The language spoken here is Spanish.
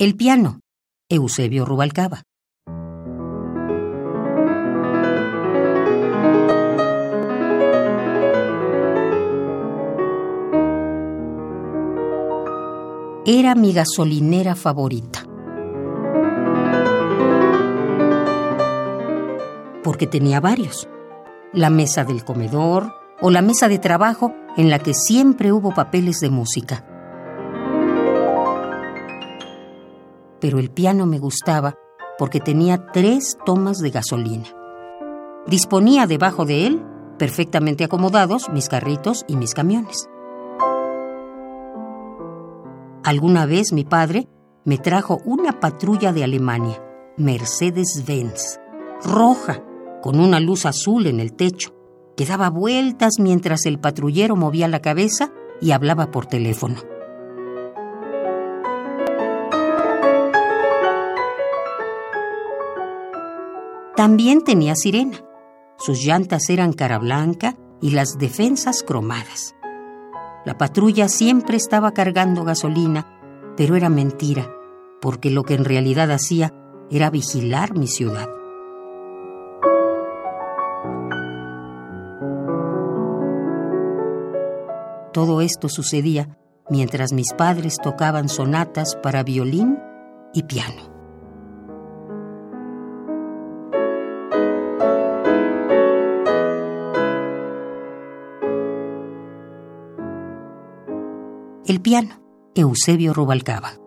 El piano, Eusebio Rubalcaba. Era mi gasolinera favorita. Porque tenía varios. La mesa del comedor o la mesa de trabajo en la que siempre hubo papeles de música. Pero el piano me gustaba porque tenía tres tomas de gasolina. Disponía debajo de él, perfectamente acomodados, mis carritos y mis camiones. Alguna vez mi padre me trajo una patrulla de Alemania, Mercedes-Benz, roja, con una luz azul en el techo, que daba vueltas mientras el patrullero movía la cabeza y hablaba por teléfono. También tenía sirena. Sus llantas eran cara blanca y las defensas cromadas. La patrulla siempre estaba cargando gasolina, pero era mentira, porque lo que en realidad hacía era vigilar mi ciudad. Todo esto sucedía mientras mis padres tocaban sonatas para violín y piano. El piano, Eusebio Rubalcaba.